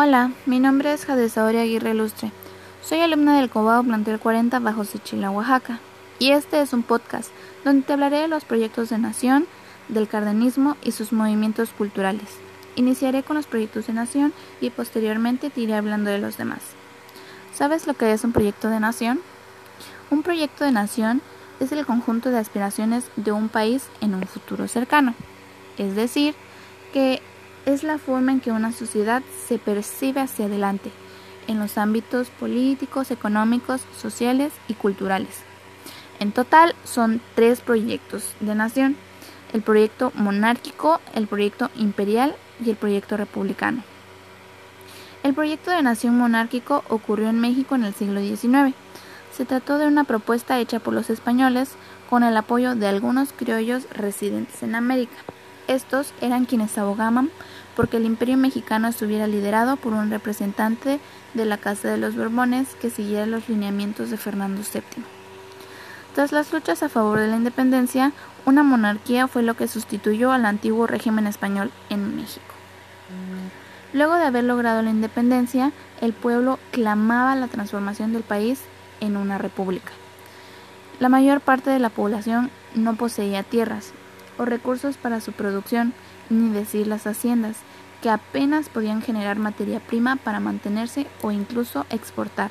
Hola, mi nombre es Jadesaoria Aguirre Lustre. Soy alumna del Cobao Plantel 40 bajo Sechila, Oaxaca. Y este es un podcast donde te hablaré de los proyectos de nación, del cardenismo y sus movimientos culturales. Iniciaré con los proyectos de nación y posteriormente te iré hablando de los demás. ¿Sabes lo que es un proyecto de nación? Un proyecto de nación es el conjunto de aspiraciones de un país en un futuro cercano. Es decir, que es la forma en que una sociedad se percibe hacia adelante en los ámbitos políticos, económicos, sociales y culturales. En total son tres proyectos de nación, el proyecto monárquico, el proyecto imperial y el proyecto republicano. El proyecto de nación monárquico ocurrió en México en el siglo XIX. Se trató de una propuesta hecha por los españoles con el apoyo de algunos criollos residentes en América. Estos eran quienes abogaban porque el imperio mexicano estuviera liderado por un representante de la Casa de los Borbones que siguiera los lineamientos de Fernando VII. Tras las luchas a favor de la independencia, una monarquía fue lo que sustituyó al antiguo régimen español en México. Luego de haber logrado la independencia, el pueblo clamaba la transformación del país en una república. La mayor parte de la población no poseía tierras, o recursos para su producción, ni decir las haciendas, que apenas podían generar materia prima para mantenerse o incluso exportar.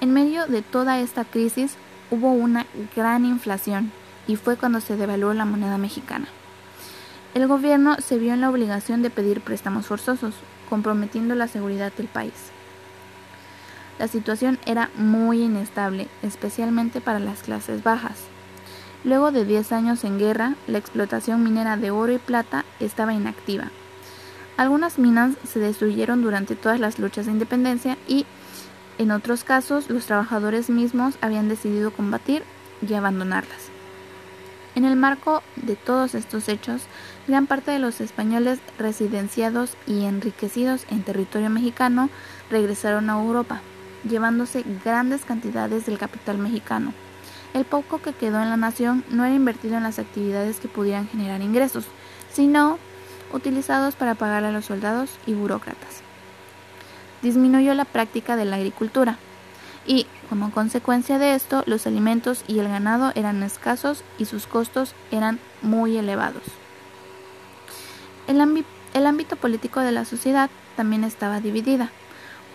En medio de toda esta crisis hubo una gran inflación y fue cuando se devaluó la moneda mexicana. El gobierno se vio en la obligación de pedir préstamos forzosos, comprometiendo la seguridad del país. La situación era muy inestable, especialmente para las clases bajas. Luego de 10 años en guerra, la explotación minera de oro y plata estaba inactiva. Algunas minas se destruyeron durante todas las luchas de independencia y, en otros casos, los trabajadores mismos habían decidido combatir y abandonarlas. En el marco de todos estos hechos, gran parte de los españoles residenciados y enriquecidos en territorio mexicano regresaron a Europa, llevándose grandes cantidades del capital mexicano. El poco que quedó en la nación no era invertido en las actividades que pudieran generar ingresos, sino utilizados para pagar a los soldados y burócratas. Disminuyó la práctica de la agricultura y, como consecuencia de esto, los alimentos y el ganado eran escasos y sus costos eran muy elevados. El, el ámbito político de la sociedad también estaba dividida.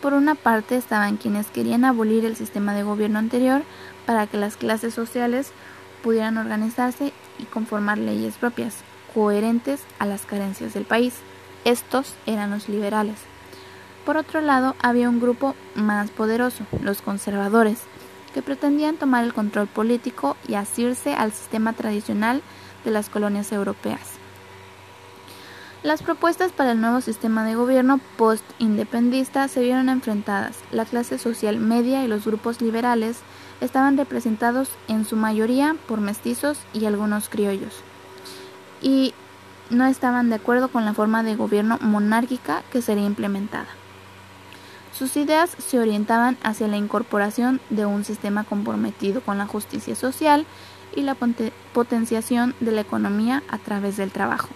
Por una parte estaban quienes querían abolir el sistema de gobierno anterior para que las clases sociales pudieran organizarse y conformar leyes propias, coherentes a las carencias del país. Estos eran los liberales. Por otro lado, había un grupo más poderoso, los conservadores, que pretendían tomar el control político y asirse al sistema tradicional de las colonias europeas. Las propuestas para el nuevo sistema de gobierno post-independista se vieron enfrentadas. La clase social media y los grupos liberales estaban representados en su mayoría por mestizos y algunos criollos, y no estaban de acuerdo con la forma de gobierno monárquica que sería implementada. Sus ideas se orientaban hacia la incorporación de un sistema comprometido con la justicia social y la potenciación de la economía a través del trabajo.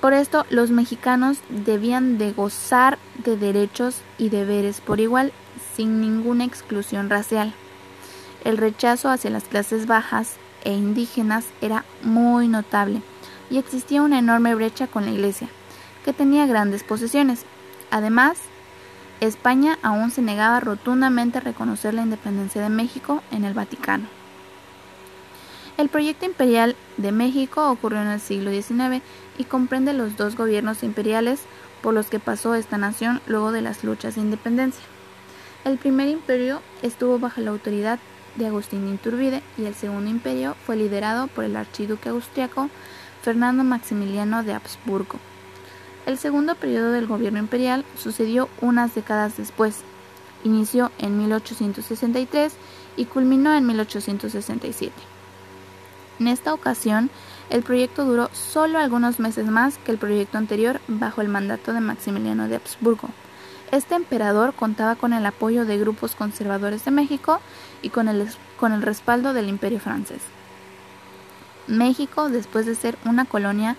Por esto, los mexicanos debían de gozar de derechos y deberes por igual, sin ninguna exclusión racial. El rechazo hacia las clases bajas e indígenas era muy notable y existía una enorme brecha con la Iglesia, que tenía grandes posesiones. Además, España aún se negaba rotundamente a reconocer la independencia de México en el Vaticano. El proyecto imperial de México ocurrió en el siglo XIX y comprende los dos gobiernos imperiales por los que pasó esta nación luego de las luchas de independencia. El primer imperio estuvo bajo la autoridad de Agustín de Iturbide y el segundo imperio fue liderado por el archiduque austriaco Fernando Maximiliano de Habsburgo. El segundo periodo del gobierno imperial sucedió unas décadas después. Inició en 1863 y culminó en 1867. En esta ocasión, el proyecto duró solo algunos meses más que el proyecto anterior bajo el mandato de Maximiliano de Habsburgo. Este emperador contaba con el apoyo de grupos conservadores de México y con el, con el respaldo del imperio francés. México, después de ser una colonia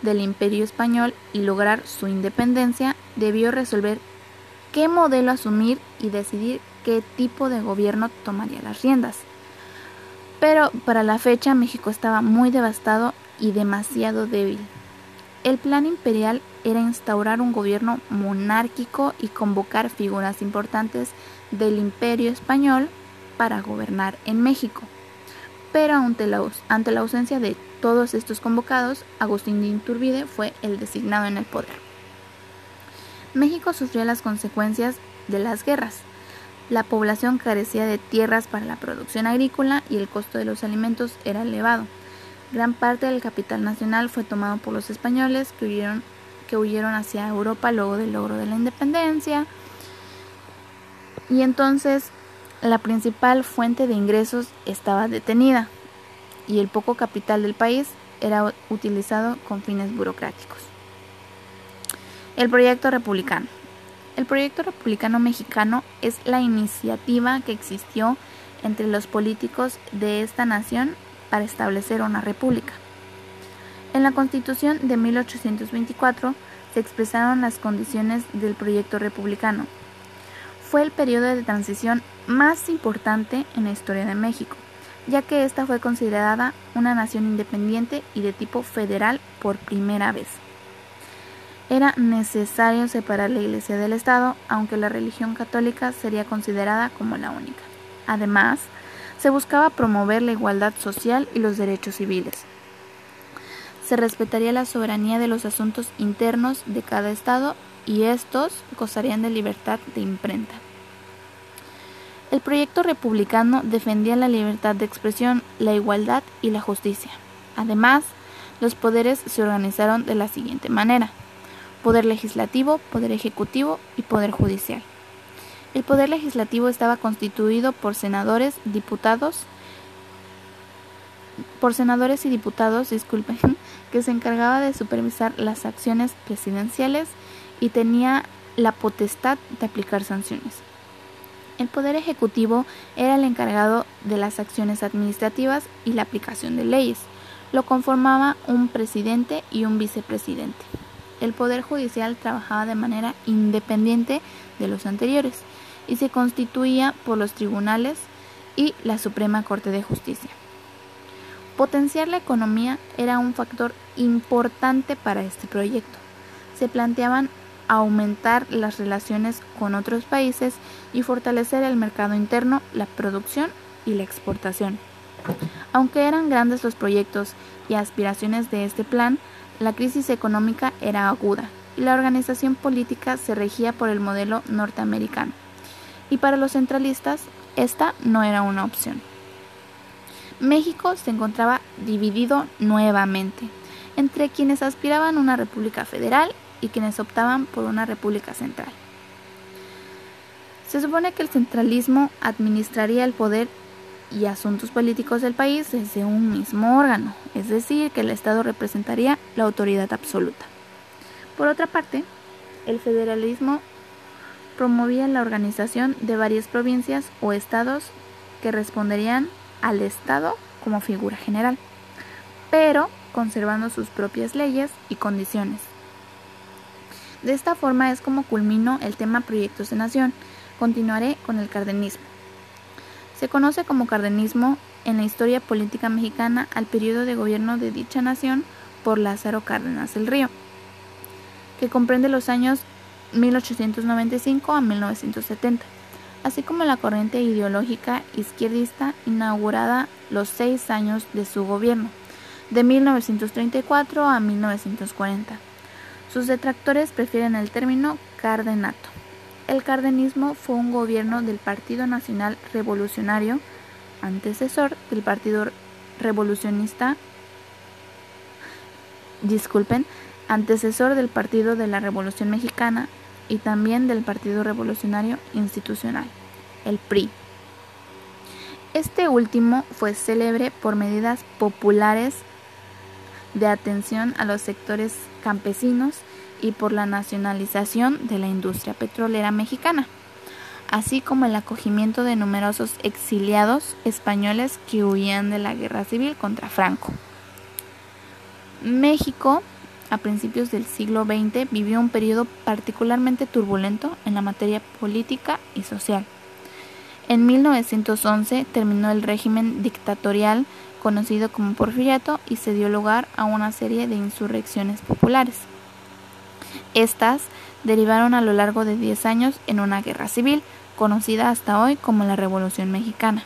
del imperio español y lograr su independencia, debió resolver qué modelo asumir y decidir qué tipo de gobierno tomaría las riendas. Pero para la fecha México estaba muy devastado y demasiado débil. El plan imperial era instaurar un gobierno monárquico y convocar figuras importantes del imperio español para gobernar en México. Pero ante la, ausencia de todos estos convocados, Agustín de Iturbide fue el designado en el poder. México sufrió las consecuencias de las guerras. La población carecía de tierras para la producción agrícola y el costo de los alimentos era elevado. Gran parte del capital nacional fue tomado por los españoles que huyeron, hacia Europa luego del logro de la independencia. Y entonces la principal fuente de ingresos estaba detenida y el poco capital del país era utilizado con fines burocráticos. El proyecto republicano. El proyecto republicano mexicano es la iniciativa que existió entre los políticos de esta nación para establecer una república. En la Constitución de 1824 se expresaron las condiciones del proyecto republicano, fue el periodo de transición más importante en la historia de México, ya que esta fue considerada una nación independiente y de tipo federal por primera vez. Era necesario separar la Iglesia del Estado, aunque la religión católica sería considerada como la única. Además, se buscaba promover la igualdad social y los derechos civiles. Se respetaría la soberanía de los asuntos internos de cada Estado y estos gozarían de libertad de imprenta. El proyecto republicano defendía la libertad de expresión, la igualdad y la justicia. Además, los poderes se organizaron de la siguiente manera. Poder legislativo, poder ejecutivo y poder judicial. El poder legislativo estaba constituido por senadores, diputados, por senadores y diputados, disculpen, que se encargaba de supervisar las acciones presidenciales y tenía la potestad de aplicar sanciones. El Poder Ejecutivo era el encargado de las acciones administrativas y la aplicación de leyes. Lo conformaba un presidente y un vicepresidente. El Poder Judicial trabajaba de manera independiente de los anteriores y se constituía por los tribunales y la Suprema Corte de Justicia. Potenciar la economía era un factor importante para este proyecto. Se planteaban aumentar las relaciones con otros países y fortalecer el mercado interno, la producción y la exportación. Aunque eran grandes los proyectos y aspiraciones de este plan, la crisis económica era aguda y la organización política se regía por el modelo norteamericano. Y para los centralistas, esta no era una opción. México se encontraba dividido nuevamente entre quienes aspiraban a una república federal y quienes optaban por una república central. Se supone que el centralismo administraría el poder y asuntos políticos del país desde un mismo órgano, es decir, que el Estado representaría la autoridad absoluta. Por otra parte, el federalismo promovía la organización de varias provincias o estados que responderían al Estado como figura general, pero conservando sus propias leyes y condiciones. De esta forma es como culmino el tema Proyectos de Nación. Continuaré con el cardenismo. Se conoce como cardenismo en la historia política mexicana al periodo de gobierno de dicha nación por Lázaro Cárdenas del Río, que comprende los años 1895 a 1970, así como la corriente ideológica izquierdista inaugurada los seis años de su gobierno, de 1934 a 1940 sus detractores prefieren el término cardenato. El cardenismo fue un gobierno del Partido Nacional Revolucionario, antecesor del Partido Revolucionista, disculpen, antecesor del Partido de la Revolución Mexicana y también del Partido Revolucionario Institucional, el PRI. Este último fue célebre por medidas populares de atención a los sectores campesinos y por la nacionalización de la industria petrolera mexicana, así como el acogimiento de numerosos exiliados españoles que huían de la guerra civil contra Franco. México a principios del siglo XX, vivió un periodo particularmente turbulento en la materia política y social. En 1911 terminó el régimen dictatorial conocido como Porfiriato y se dio lugar a una serie de insurrecciones populares. Estas derivaron a lo largo de 10 años en una guerra civil, conocida hasta hoy como la Revolución Mexicana.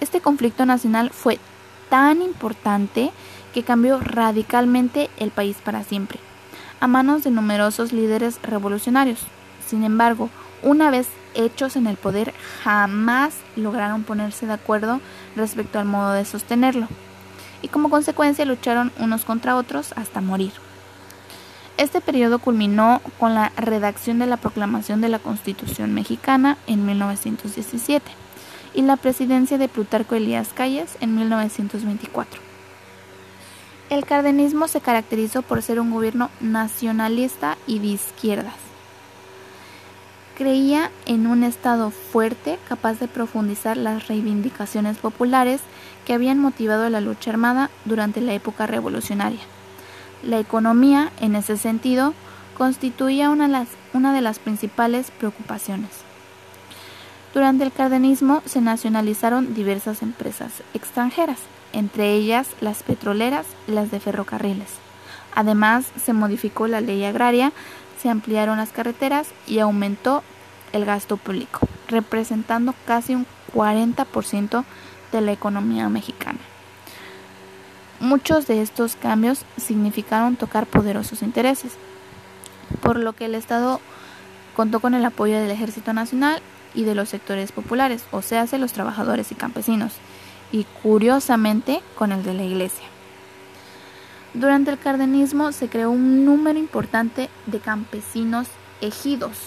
Este conflicto nacional fue tan importante que cambió radicalmente el país para siempre, a manos de numerosos líderes revolucionarios. Sin embargo, una vez hechos en el poder, jamás lograron ponerse de acuerdo respecto al modo de sostenerlo, y como consecuencia lucharon unos contra otros hasta morir. Este periodo culminó con la redacción de la proclamación de la Constitución mexicana en 1917 y la presidencia de Plutarco Elías Calles en 1924. El cardenismo se caracterizó por ser un gobierno nacionalista y de izquierdas. Creía en un Estado fuerte capaz de profundizar las reivindicaciones populares que habían motivado la lucha armada durante la época revolucionaria. La economía, en ese sentido, constituía una de las, principales preocupaciones. Durante el cardenismo se nacionalizaron diversas empresas extranjeras, entre ellas las petroleras y las de ferrocarriles. Además, se modificó la ley agraria, se ampliaron las carreteras y aumentó el gasto público, representando casi un 40% de la economía mexicana. Muchos de estos cambios significaron tocar poderosos intereses, por lo que el Estado contó con el apoyo del Ejército Nacional y de los sectores populares, o sea, de los trabajadores y campesinos, y curiosamente con el de la Iglesia. Durante el cardenismo se creó un número importante de campesinos ejidos.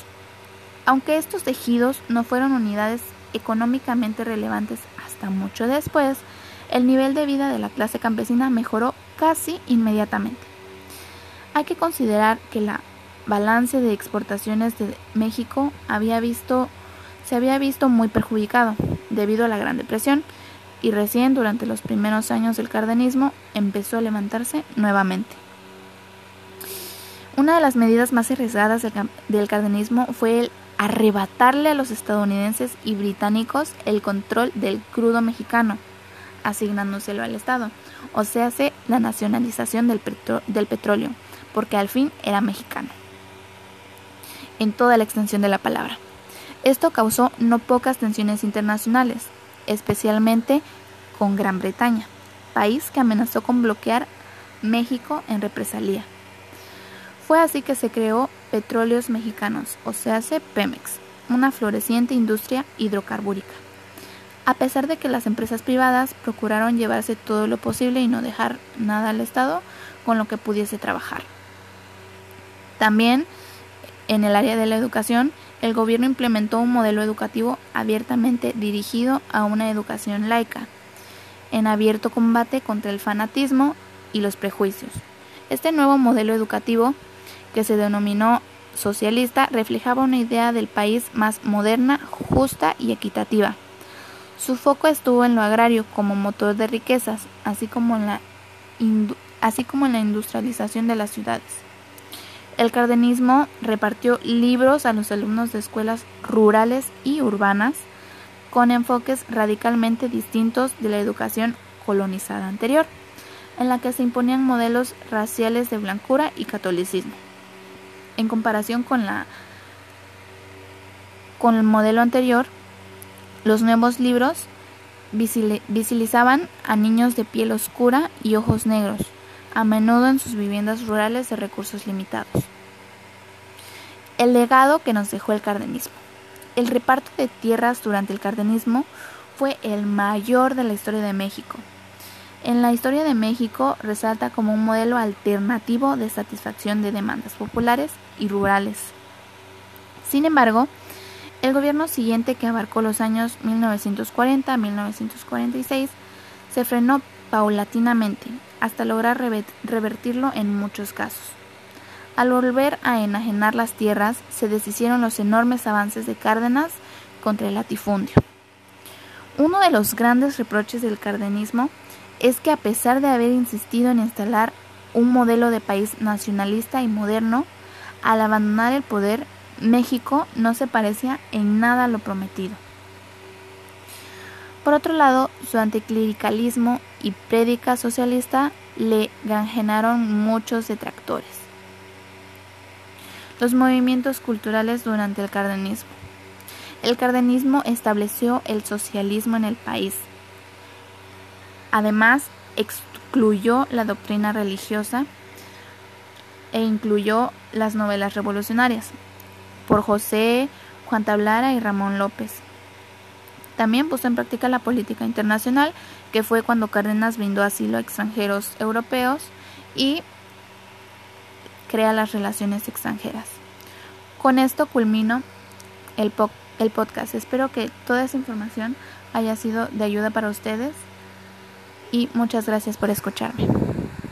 Aunque estos ejidos no fueron unidades económicamente relevantes hasta mucho después, el nivel de vida de la clase campesina mejoró casi inmediatamente. Hay que considerar que la balance de exportaciones de México había visto, se había visto muy perjudicado debido a la Gran Depresión y recién durante los primeros años del cardenismo empezó a levantarse nuevamente. Una de las medidas más arriesgadas del cardenismo fue el arrebatarle a los estadounidenses y británicos el control del crudo mexicano, asignándoselo al Estado, o sea, la nacionalización del, del petróleo, porque al fin era mexicano, en toda la extensión de la palabra. Esto causó no pocas tensiones internacionales, especialmente con Gran Bretaña, país que amenazó con bloquear México en represalia. Fue así que se creó Petróleos Mexicanos, o sea, Pemex, una floreciente industria hidrocarbúrica. A pesar de que las empresas privadas procuraron llevarse todo lo posible y no dejar nada al Estado con lo que pudiese trabajar. También, en el área de la educación, el gobierno implementó un modelo educativo abiertamente dirigido a una educación laica, en abierto combate contra el fanatismo y los prejuicios. Este nuevo modelo educativo, que se denominó socialista, reflejaba una idea del país más moderna, justa y equitativa. Su foco estuvo en lo agrario como motor de riquezas, así como en la, industrialización de las ciudades. El cardenismo repartió libros a los alumnos de escuelas rurales y urbanas con enfoques radicalmente distintos de la educación colonizada anterior, en la que se imponían modelos raciales de blancura y catolicismo. En comparación con, la, con el modelo anterior, los nuevos libros visibilizaban a niños de piel oscura y ojos negros, a menudo en sus viviendas rurales de recursos limitados. El legado que nos dejó el cardenismo. El reparto de tierras durante el cardenismo fue el mayor de la historia de México. En la historia de México resalta como un modelo alternativo de satisfacción de demandas populares y rurales. Sin embargo, el gobierno siguiente que abarcó los años 1940 a 1946 se frenó paulatinamente hasta lograr revertirlo en muchos casos. Al volver a enajenar las tierras, se deshicieron los enormes avances de Cárdenas contra el latifundio. Uno de los grandes reproches del cardenismo es que a pesar de haber insistido en instalar un modelo de país nacionalista y moderno, al abandonar el poder, México no se parecía en nada a lo prometido. Por otro lado, su anticlericalismo y prédica socialista le granjenaron muchos detractores. Los movimientos culturales durante el cardenismo. El cardenismo estableció el socialismo en el país. Además, excluyó la doctrina religiosa e incluyó las novelas revolucionarias por José, Juan Tablara y Ramón López. También puso en práctica la política internacional, que fue cuando Cárdenas brindó asilo a extranjeros europeos y crea las relaciones extranjeras. Con esto culmino el, el podcast. Espero que toda esa información haya sido de ayuda para ustedes y muchas gracias por escucharme.